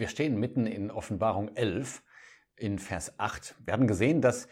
Wir stehen mitten in Offenbarung 11 in Vers 8. Wir haben gesehen, dass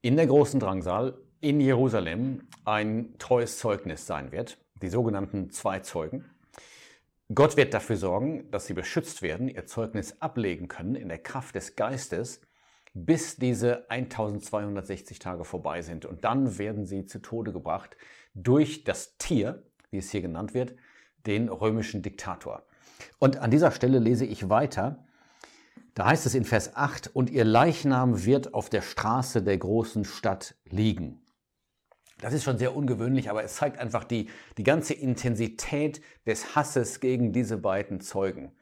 in der großen Drangsal in Jerusalem ein treues Zeugnis sein wird, die sogenannten zwei Zeugen. Gott wird dafür sorgen, dass sie beschützt werden, ihr Zeugnis ablegen können in der Kraft des Geistes, bis diese 1260 Tage vorbei sind. Und dann werden sie zu Tode gebracht durch das Tier, wie es hier genannt wird, den römischen Diktator. Und an dieser Stelle lese ich weiter. Da heißt es in Vers 8, und ihr Leichnam wird auf der Straße der großen Stadt liegen. Das ist schon sehr ungewöhnlich, aber es zeigt einfach die, die ganze Intensität des Hasses gegen diese beiden Zeugen.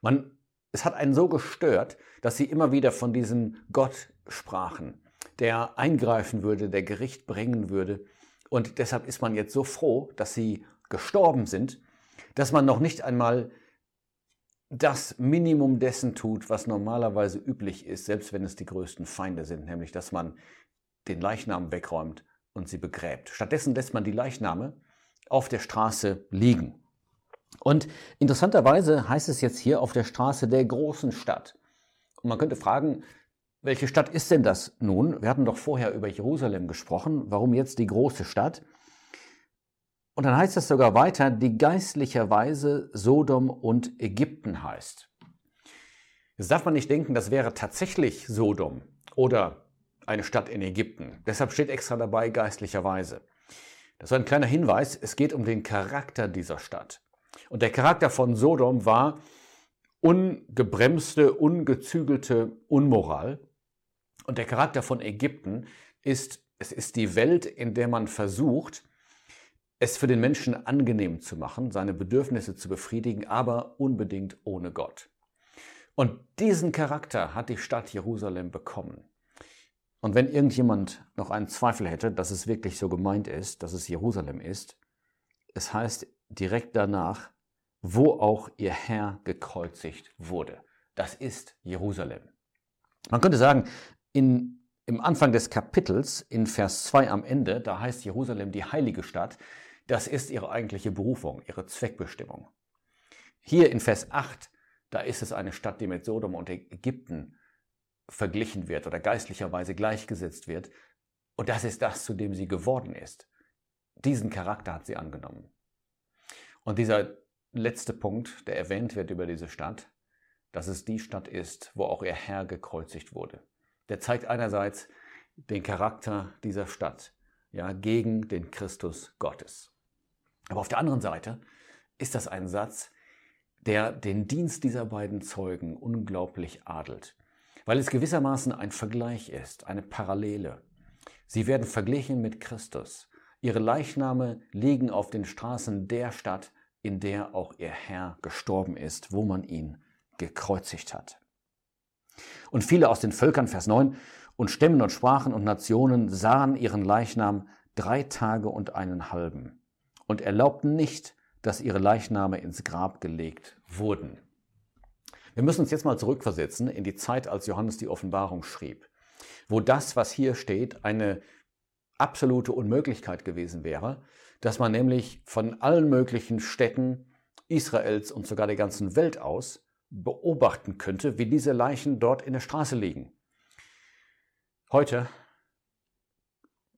Man, es hat einen so gestört, dass sie immer wieder von diesem Gott sprachen, der eingreifen würde, der Gericht bringen würde. Und deshalb ist man jetzt so froh, dass sie gestorben sind, dass man noch nicht einmal das Minimum dessen tut, was normalerweise üblich ist, selbst wenn es die größten Feinde sind, nämlich dass man den Leichnam wegräumt und sie begräbt. Stattdessen lässt man die Leichname auf der Straße liegen. Und interessanterweise heißt es jetzt hier auf der Straße der großen Stadt. Und man könnte fragen, welche Stadt ist denn das nun? Wir hatten doch vorher über Jerusalem gesprochen. Warum jetzt die große Stadt? Und dann heißt es sogar weiter, die geistlicherweise Sodom und Ägypten heißt. Jetzt darf man nicht denken, das wäre tatsächlich Sodom oder eine Stadt in Ägypten. Deshalb steht extra dabei geistlicherweise. Das ist ein kleiner Hinweis, es geht um den Charakter dieser Stadt. Und der Charakter von Sodom war ungebremste, ungezügelte Unmoral. Und der Charakter von Ägypten ist, es ist die Welt, in der man versucht, es für den Menschen angenehm zu machen, seine Bedürfnisse zu befriedigen, aber unbedingt ohne Gott. Und diesen Charakter hat die Stadt Jerusalem bekommen. Und wenn irgendjemand noch einen Zweifel hätte, dass es wirklich so gemeint ist, dass es Jerusalem ist, es heißt direkt danach, wo auch ihr Herr gekreuzigt wurde. Das ist Jerusalem. Man könnte sagen, in, im Anfang des Kapitels, in Vers 2 am Ende, da heißt Jerusalem die heilige Stadt, das ist ihre eigentliche Berufung, ihre Zweckbestimmung. Hier in Vers 8, da ist es eine Stadt, die mit Sodom und Ägypten verglichen wird oder geistlicherweise gleichgesetzt wird. Und das ist das, zu dem sie geworden ist. Diesen Charakter hat sie angenommen. Und dieser letzte Punkt, der erwähnt wird über diese Stadt, dass es die Stadt ist, wo auch ihr Herr gekreuzigt wurde. Der zeigt einerseits den Charakter dieser Stadt, ja, gegen den Christus Gottes. Aber auf der anderen Seite ist das ein Satz, der den Dienst dieser beiden Zeugen unglaublich adelt weil es gewissermaßen ein Vergleich ist, eine Parallele. Sie werden verglichen mit Christus. Ihre Leichname liegen auf den Straßen der Stadt, in der auch ihr Herr gestorben ist, wo man ihn gekreuzigt hat. Und viele aus den Völkern, Vers 9, und Stämmen und Sprachen und Nationen sahen ihren Leichnam drei Tage und einen halben und erlaubten nicht, dass ihre Leichname ins Grab gelegt wurden. Wir müssen uns jetzt mal zurückversetzen in die Zeit, als Johannes die Offenbarung schrieb, wo das, was hier steht, eine absolute Unmöglichkeit gewesen wäre, dass man nämlich von allen möglichen Städten Israels und sogar der ganzen Welt aus beobachten könnte, wie diese Leichen dort in der Straße liegen. Heute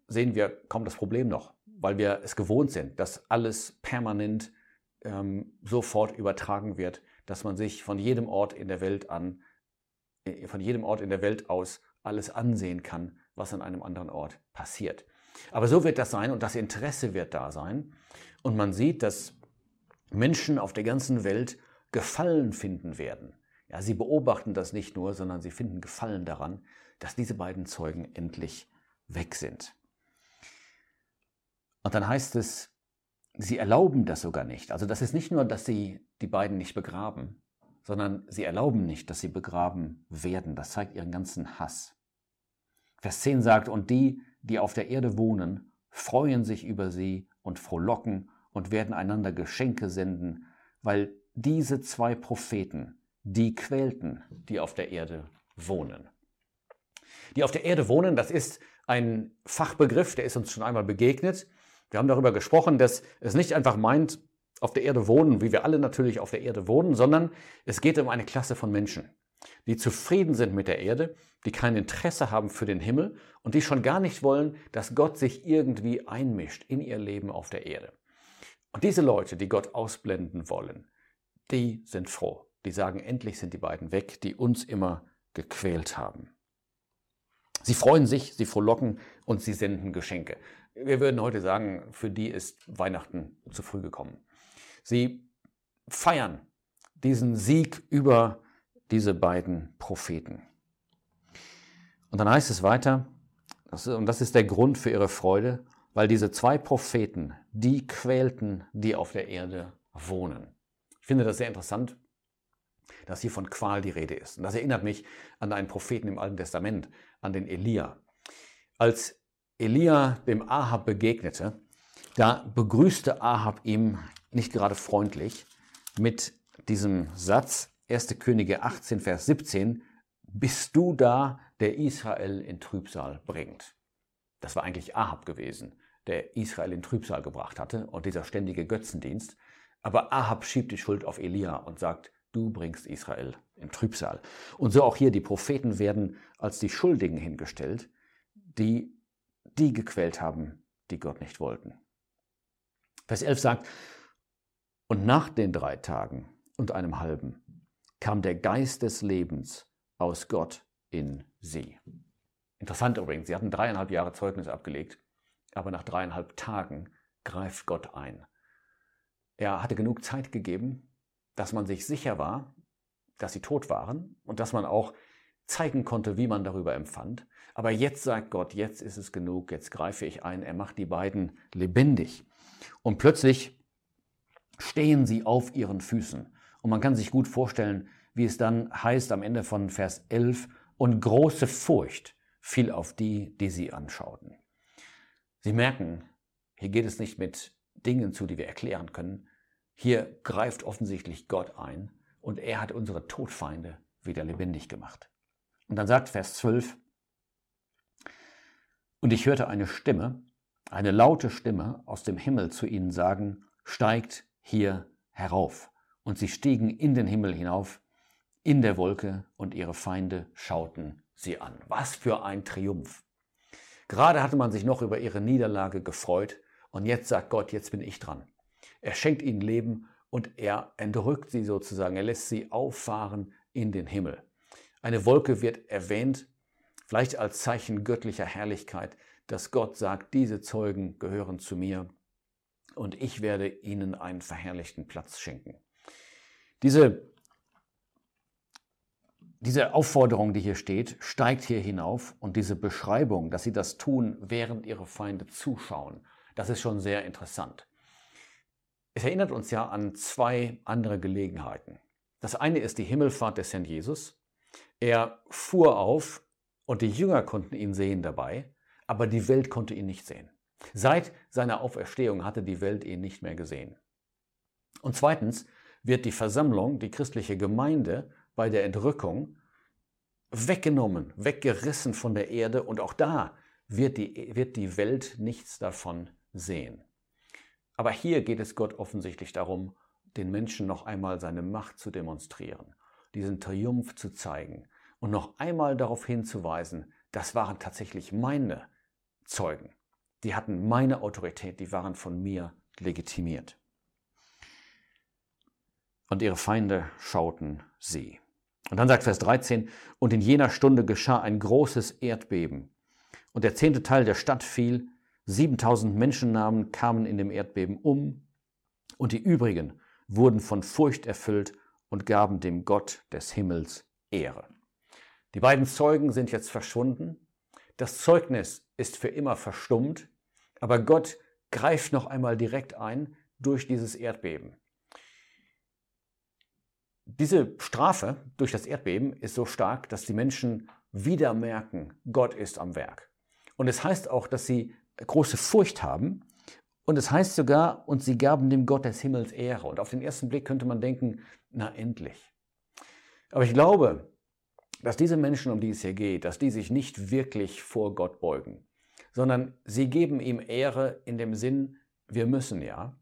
sehen wir kaum das Problem noch, weil wir es gewohnt sind, dass alles permanent ähm, sofort übertragen wird dass man sich von jedem Ort in der Welt an, äh, von jedem Ort in der Welt aus alles ansehen kann, was an einem anderen Ort passiert. Aber so wird das sein und das Interesse wird da sein. Und man sieht, dass Menschen auf der ganzen Welt Gefallen finden werden. Ja, sie beobachten das nicht nur, sondern sie finden Gefallen daran, dass diese beiden Zeugen endlich weg sind. Und dann heißt es, sie erlauben das sogar nicht. Also das ist nicht nur, dass sie die beiden nicht begraben, sondern sie erlauben nicht, dass sie begraben werden. Das zeigt ihren ganzen Hass. Vers 10 sagt, und die, die auf der Erde wohnen, freuen sich über sie und frohlocken und werden einander Geschenke senden, weil diese zwei Propheten die quälten, die auf der Erde wohnen. Die auf der Erde wohnen, das ist ein Fachbegriff, der ist uns schon einmal begegnet. Wir haben darüber gesprochen, dass es nicht einfach meint, auf der Erde wohnen, wie wir alle natürlich auf der Erde wohnen, sondern es geht um eine Klasse von Menschen, die zufrieden sind mit der Erde, die kein Interesse haben für den Himmel und die schon gar nicht wollen, dass Gott sich irgendwie einmischt in ihr Leben auf der Erde. Und diese Leute, die Gott ausblenden wollen, die sind froh. Die sagen, endlich sind die beiden weg, die uns immer gequält haben. Sie freuen sich, sie frohlocken und sie senden Geschenke. Wir würden heute sagen, für die ist Weihnachten zu früh gekommen. Sie feiern diesen Sieg über diese beiden Propheten. Und dann heißt es weiter, und das ist der Grund für ihre Freude, weil diese zwei Propheten die quälten, die auf der Erde wohnen. Ich finde das sehr interessant, dass hier von Qual die Rede ist. Und das erinnert mich an einen Propheten im Alten Testament, an den Elia. Als Elia dem Ahab begegnete, da begrüßte Ahab ihm nicht gerade freundlich mit diesem Satz, 1. Könige 18, Vers 17, bist du da, der Israel in Trübsal bringt. Das war eigentlich Ahab gewesen, der Israel in Trübsal gebracht hatte und dieser ständige Götzendienst. Aber Ahab schiebt die Schuld auf Elia und sagt, du bringst Israel in Trübsal. Und so auch hier, die Propheten werden als die Schuldigen hingestellt, die die gequält haben, die Gott nicht wollten. Vers 11 sagt, und nach den drei Tagen und einem halben kam der Geist des Lebens aus Gott in sie. Interessant übrigens, sie hatten dreieinhalb Jahre Zeugnis abgelegt, aber nach dreieinhalb Tagen greift Gott ein. Er hatte genug Zeit gegeben, dass man sich sicher war, dass sie tot waren und dass man auch zeigen konnte, wie man darüber empfand. Aber jetzt sagt Gott, jetzt ist es genug, jetzt greife ich ein. Er macht die beiden lebendig. Und plötzlich stehen sie auf ihren Füßen. Und man kann sich gut vorstellen, wie es dann heißt am Ende von Vers 11, und große Furcht fiel auf die, die sie anschauten. Sie merken, hier geht es nicht mit Dingen zu, die wir erklären können, hier greift offensichtlich Gott ein und er hat unsere Todfeinde wieder lebendig gemacht. Und dann sagt Vers 12, und ich hörte eine Stimme, eine laute Stimme aus dem Himmel zu ihnen sagen, steigt hier herauf. Und sie stiegen in den Himmel hinauf, in der Wolke, und ihre Feinde schauten sie an. Was für ein Triumph. Gerade hatte man sich noch über ihre Niederlage gefreut, und jetzt sagt Gott, jetzt bin ich dran. Er schenkt ihnen Leben und er entrückt sie sozusagen. Er lässt sie auffahren in den Himmel. Eine Wolke wird erwähnt, vielleicht als Zeichen göttlicher Herrlichkeit, dass Gott sagt, diese Zeugen gehören zu mir und ich werde ihnen einen verherrlichten Platz schenken. Diese, diese Aufforderung, die hier steht, steigt hier hinauf und diese Beschreibung, dass sie das tun, während ihre Feinde zuschauen, das ist schon sehr interessant. Es erinnert uns ja an zwei andere Gelegenheiten. Das eine ist die Himmelfahrt des Herrn Jesus. Er fuhr auf und die Jünger konnten ihn sehen dabei, aber die Welt konnte ihn nicht sehen. Seit seiner Auferstehung hatte die Welt ihn nicht mehr gesehen. Und zweitens wird die Versammlung, die christliche Gemeinde bei der Entrückung weggenommen, weggerissen von der Erde und auch da wird die, wird die Welt nichts davon sehen. Aber hier geht es Gott offensichtlich darum, den Menschen noch einmal seine Macht zu demonstrieren, diesen Triumph zu zeigen und noch einmal darauf hinzuweisen, das waren tatsächlich meine Zeugen. Die hatten meine Autorität, die waren von mir legitimiert. Und ihre Feinde schauten sie. Und dann sagt Vers 13, und in jener Stunde geschah ein großes Erdbeben. Und der zehnte Teil der Stadt fiel, 7000 Menschennamen kamen in dem Erdbeben um und die übrigen wurden von Furcht erfüllt und gaben dem Gott des Himmels Ehre. Die beiden Zeugen sind jetzt verschwunden. Das Zeugnis ist für immer verstummt, aber Gott greift noch einmal direkt ein durch dieses Erdbeben. Diese Strafe durch das Erdbeben ist so stark, dass die Menschen wieder merken, Gott ist am Werk. Und es heißt auch, dass sie große Furcht haben. Und es heißt sogar, und sie gaben dem Gott des Himmels Ehre. Und auf den ersten Blick könnte man denken, na endlich. Aber ich glaube, dass diese Menschen, um die es hier geht, dass die sich nicht wirklich vor Gott beugen, sondern sie geben ihm Ehre in dem Sinn, wir müssen ja.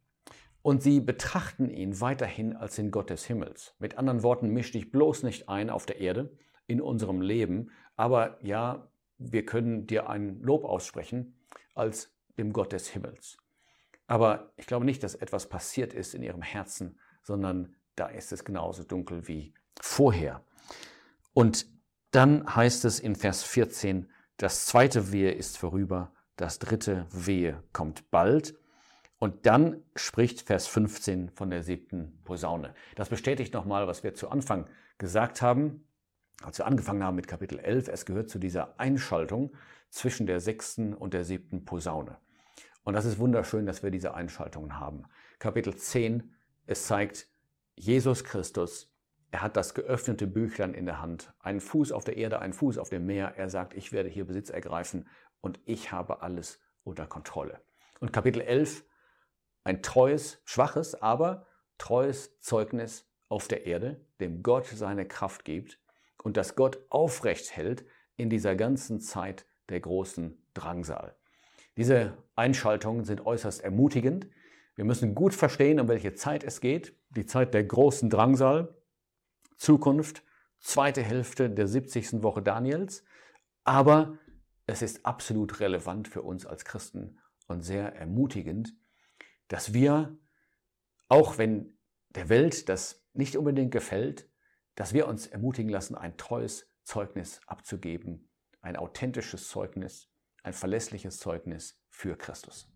Und sie betrachten ihn weiterhin als den Gott des Himmels. Mit anderen Worten, misch dich bloß nicht ein auf der Erde, in unserem Leben, aber ja, wir können dir ein Lob aussprechen als dem Gott des Himmels. Aber ich glaube nicht, dass etwas passiert ist in ihrem Herzen, sondern da ist es genauso dunkel wie vorher. Und dann heißt es in Vers 14, das zweite Wehe ist vorüber, das dritte Wehe kommt bald. Und dann spricht Vers 15 von der siebten Posaune. Das bestätigt nochmal, was wir zu Anfang gesagt haben, als wir angefangen haben mit Kapitel 11. Es gehört zu dieser Einschaltung zwischen der sechsten und der siebten Posaune. Und das ist wunderschön, dass wir diese Einschaltungen haben. Kapitel 10, es zeigt Jesus Christus. Er hat das geöffnete Büchlein in der Hand. Einen Fuß auf der Erde, einen Fuß auf dem Meer. Er sagt, ich werde hier Besitz ergreifen und ich habe alles unter Kontrolle. Und Kapitel 11, ein treues, schwaches, aber treues Zeugnis auf der Erde, dem Gott seine Kraft gibt und das Gott aufrecht hält in dieser ganzen Zeit der großen Drangsal. Diese Einschaltungen sind äußerst ermutigend. Wir müssen gut verstehen, um welche Zeit es geht. Die Zeit der großen Drangsal, Zukunft, zweite Hälfte der 70. Woche Daniels. Aber es ist absolut relevant für uns als Christen und sehr ermutigend, dass wir, auch wenn der Welt das nicht unbedingt gefällt, dass wir uns ermutigen lassen, ein treues Zeugnis abzugeben, ein authentisches Zeugnis, ein verlässliches Zeugnis für Christus.